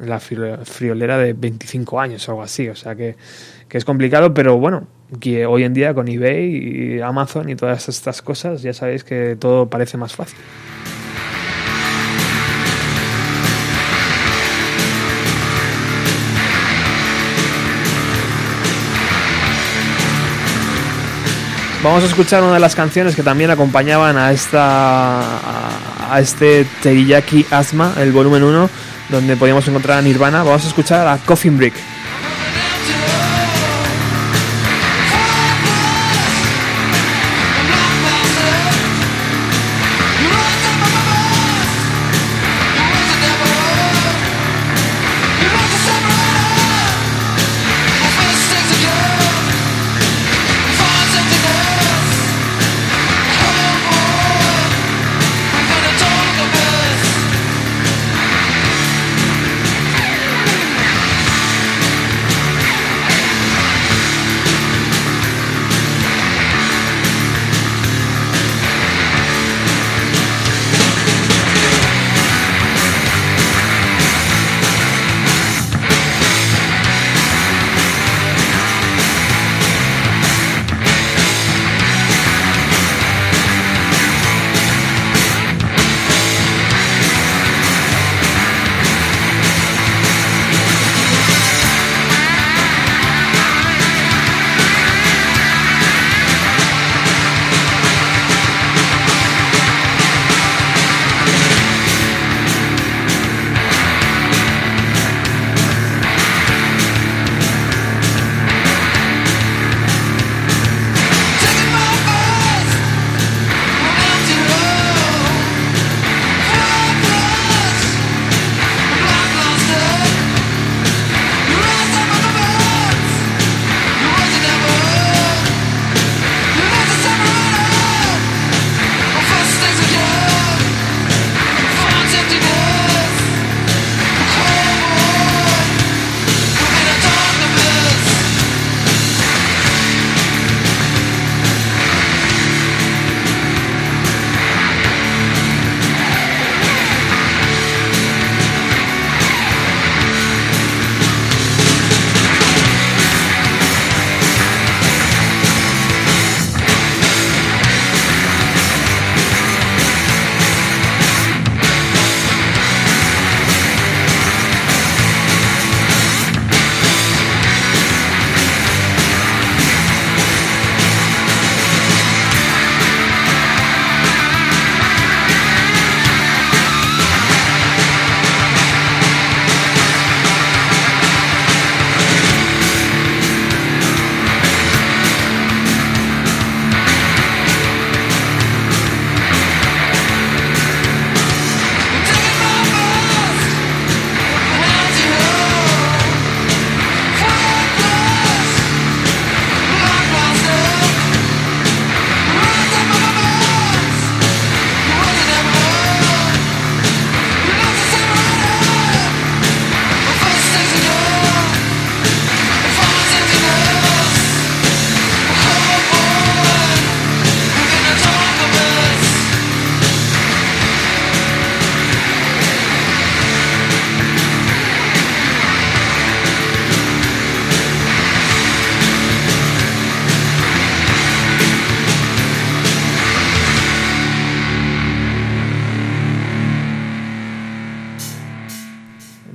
Speaker 6: la fri- friolera de 25 años o algo así. O sea que, que es complicado, pero bueno, que hoy en día con eBay y Amazon y todas estas cosas ya sabéis que todo parece más fácil. Vamos a escuchar una de las canciones que también acompañaban a esta a, a este Teriyaki Asma, el volumen 1, donde podíamos encontrar a Nirvana. Vamos a escuchar a Coffin Brick.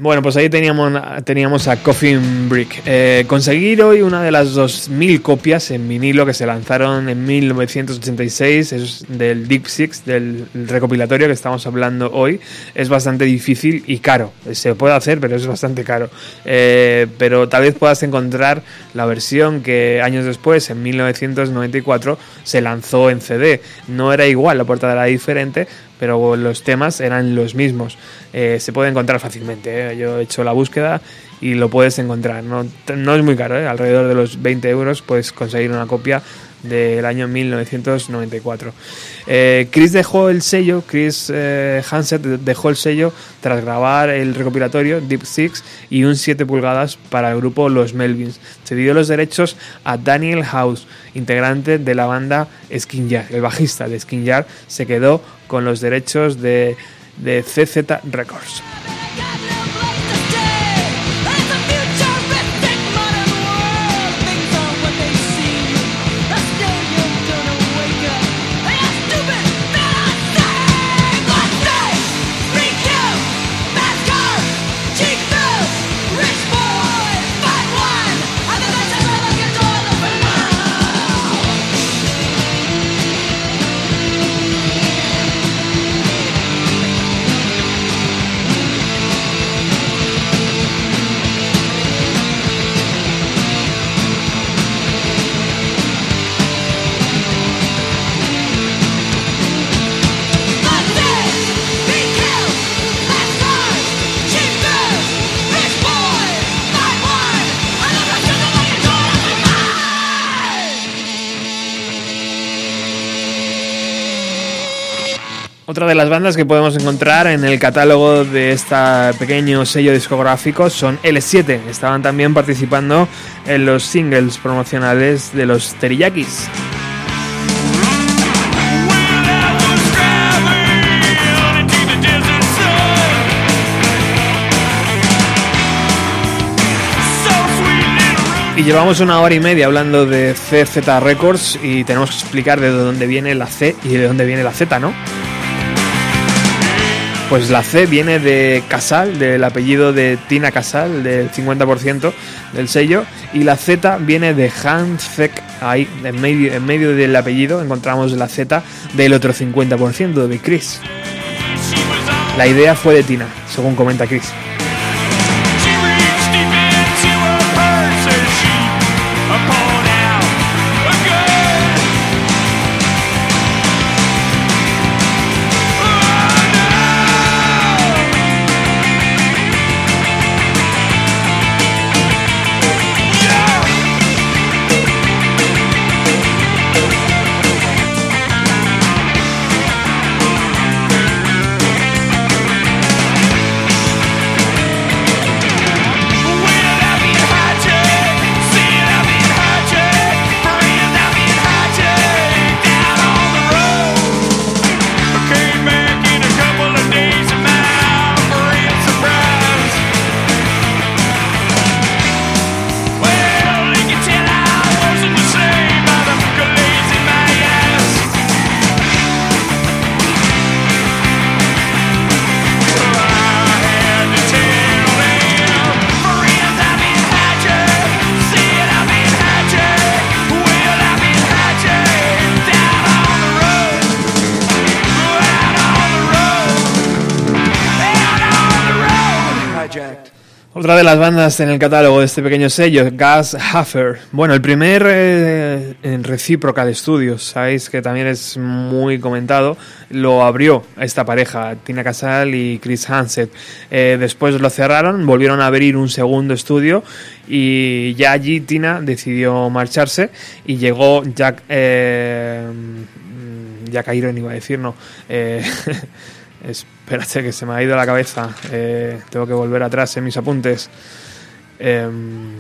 Speaker 6: Bueno, pues ahí teníamos, teníamos a Coffin Brick. Eh, conseguir hoy una de las 2.000 copias en vinilo que se lanzaron en 1986, es del Deep Six, del recopilatorio que estamos hablando hoy, es bastante difícil y caro. Se puede hacer, pero es bastante caro. Eh, pero tal vez puedas encontrar la versión que años después, en 1994, se lanzó en CD. No era igual, la portada era diferente, pero los temas eran los mismos. Eh, se puede encontrar fácilmente. ¿eh? Yo he hecho la búsqueda y lo puedes encontrar. No, no es muy caro, ¿eh? alrededor de los 20 euros puedes conseguir una copia del año 1994. Eh, Chris dejó el sello, Chris eh, Hansett dejó el sello tras grabar el recopilatorio Deep Six y un 7 pulgadas para el grupo Los Melvins. Cedió los derechos a Daniel House, integrante de la banda Skin Yard. El bajista de Skin Yard se quedó con los derechos de, de CZ Records. De las bandas que podemos encontrar en el catálogo de este pequeño sello discográfico son L7. Estaban también participando en los singles promocionales de los Teriyakis. Y llevamos una hora y media hablando de CZ Records y tenemos que explicar de dónde viene la C y de dónde viene la Z, ¿no? Pues la C viene de Casal, del apellido de Tina Casal, del 50% del sello, y la Z viene de Hans ahí en medio, en medio del apellido encontramos la Z del otro 50% de Chris. La idea fue de Tina, según comenta Chris. Las bandas en el catálogo de este pequeño sello, Gas Huffer. Bueno, el primer eh, en Reciprocal Studios, sabéis que también es muy comentado, lo abrió esta pareja, Tina Casal y Chris Hansett. Eh, después lo cerraron, volvieron a abrir un segundo estudio y ya allí Tina decidió marcharse y llegó Jack... Eh, Jack Iron iba a decir, no. Eh, Espérate, que se me ha ido la cabeza. Eh, tengo que volver atrás en mis apuntes. Em,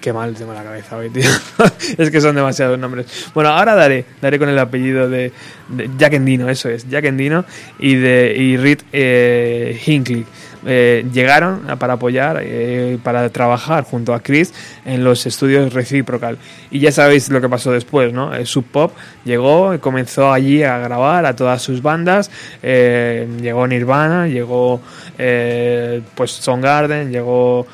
Speaker 6: qué mal tengo la cabeza hoy, tío. es que son demasiados nombres. Bueno, ahora daré, daré con el apellido de, de Jack Endino, eso es, Jack Endino y de y Reed eh, Hinckley. Eh, llegaron para apoyar, eh, para trabajar junto a Chris en los estudios Reciprocal. Y ya sabéis lo que pasó después, ¿no? Eh, Sub Pop llegó comenzó allí a grabar a todas sus bandas. eh, llegó Nirvana, llegó eh, pues Soundgarden, llegó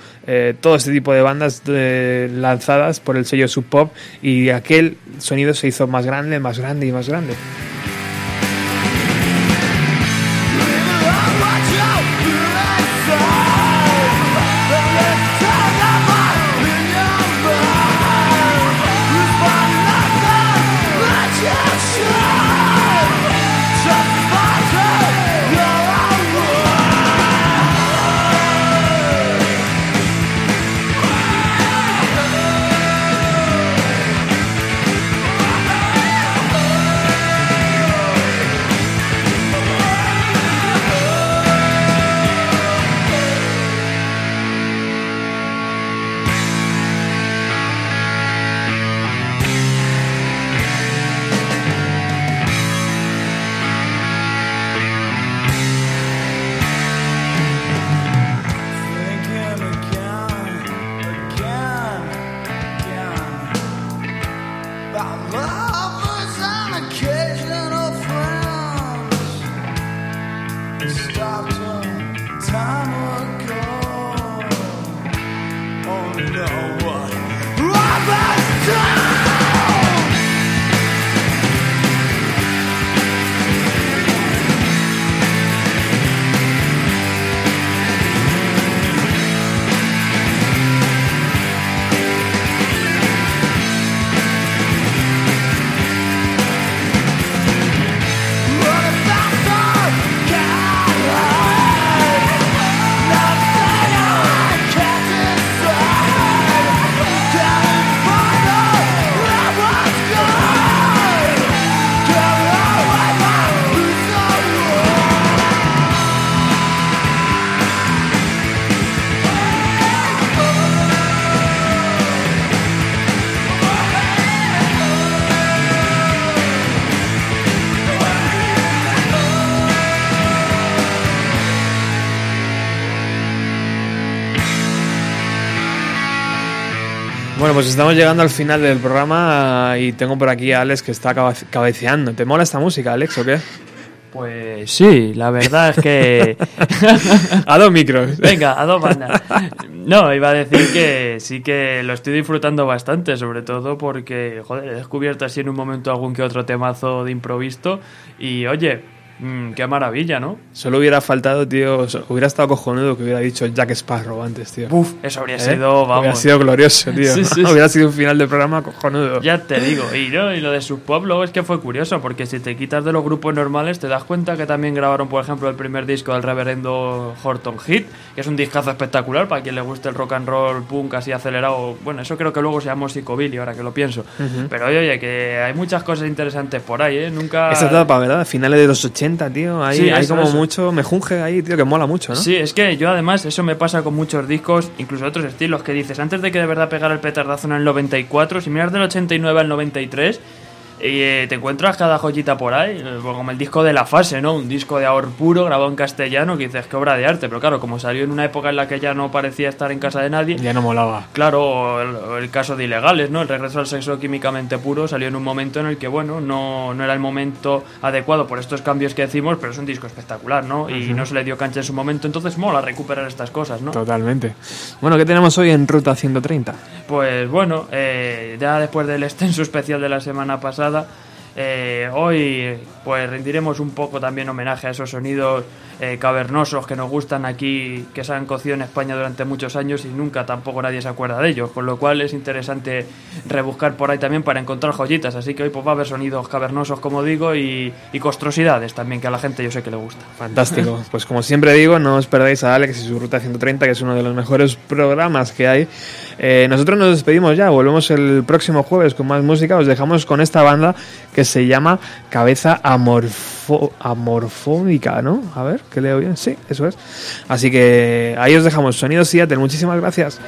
Speaker 6: todo este tipo de bandas lanzadas por el sello Sub Pop y aquel sonido se hizo más grande, más grande y más grande. Bueno, pues estamos llegando al final del programa y tengo por aquí a Alex que está cabe- cabeceando. ¿Te mola esta música, Alex, o qué?
Speaker 10: Pues sí, la verdad es que...
Speaker 6: A dos micros.
Speaker 10: Venga, a dos bandas. No, iba a decir que sí que lo estoy disfrutando bastante, sobre todo porque, joder, he descubierto así en un momento algún que otro temazo de improviso y, oye, mm, qué maravilla, ¿no?
Speaker 6: Solo hubiera faltado, tío, hubiera estado cojonudo que hubiera dicho Jack Sparrow antes, tío.
Speaker 10: Uf, eso habría
Speaker 6: ¿Eh?
Speaker 10: sido, vamos...
Speaker 6: Hubiera sido glorioso, tío.
Speaker 10: Sí, sí,
Speaker 6: hubiera sido un final de programa cojonudo.
Speaker 10: Ya te digo, y, ¿no? y lo de Pop luego es que fue curioso, porque si te quitas de los grupos normales te das cuenta que también grabaron, por ejemplo, el primer disco del reverendo Horton Heat, que es un discazo espectacular para quien le guste el rock and roll punk así acelerado. Bueno, eso creo que luego se llamó Psicobilly, ahora que lo pienso. Pero oye, oye, que hay muchas cosas interesantes por ahí, ¿eh? Nunca...
Speaker 6: Esa etapa, ¿verdad? Finales de los 80, tío. Ahí
Speaker 10: Sí,
Speaker 6: hay
Speaker 10: eso,
Speaker 6: como
Speaker 10: eso.
Speaker 6: mucho mejunje ahí, tío, que mola mucho, ¿no?
Speaker 10: Sí, es que yo además, eso me pasa con muchos discos, incluso otros estilos, que dices, antes de que de verdad pegara el petardazo en el 94, si miras del 89 al 93, y eh, te encuentras cada joyita por ahí, eh, como el disco de La Fase, ¿no? Un disco de ahor puro, grabado en castellano, que dices, qué obra de arte, pero claro, como salió en una época en la que ya no parecía estar en casa de nadie,
Speaker 6: Ya no molaba.
Speaker 10: Claro, el caso de ilegales, ¿no? El regreso al sexo químicamente puro salió en un momento en el que, bueno, no, no era el momento adecuado por estos cambios que decimos, pero es un disco espectacular, ¿no? Y no se le dio cancha en su momento, entonces mola recuperar estas cosas, ¿no?
Speaker 6: Totalmente. Bueno, ¿qué tenemos hoy en Ruta 130?
Speaker 10: Pues bueno, eh, ya después del extenso especial de la semana pasada, eh, hoy pues rendiremos un poco también homenaje a esos sonidos eh, cavernosos que nos gustan aquí, que se han cocido en España durante muchos años y nunca tampoco nadie se acuerda de ellos, con lo cual es interesante rebuscar por ahí también para encontrar joyitas, así que hoy pues va a haber sonidos cavernosos como digo y, y costrosidades también que a la gente yo sé que le gusta.
Speaker 6: Fantástico. Pues como siempre digo, no os perdáis a Alex y su Ruta 130, que es uno de los mejores programas que hay. Eh, nosotros nos despedimos ya, volvemos el próximo jueves con más música. Os dejamos con esta banda que se llama Cabeza Amorfo Amorfónica, ¿no? A ver, que leo bien. Sí, eso es. Así que ahí os dejamos. Sonido Seattle, muchísimas gracias.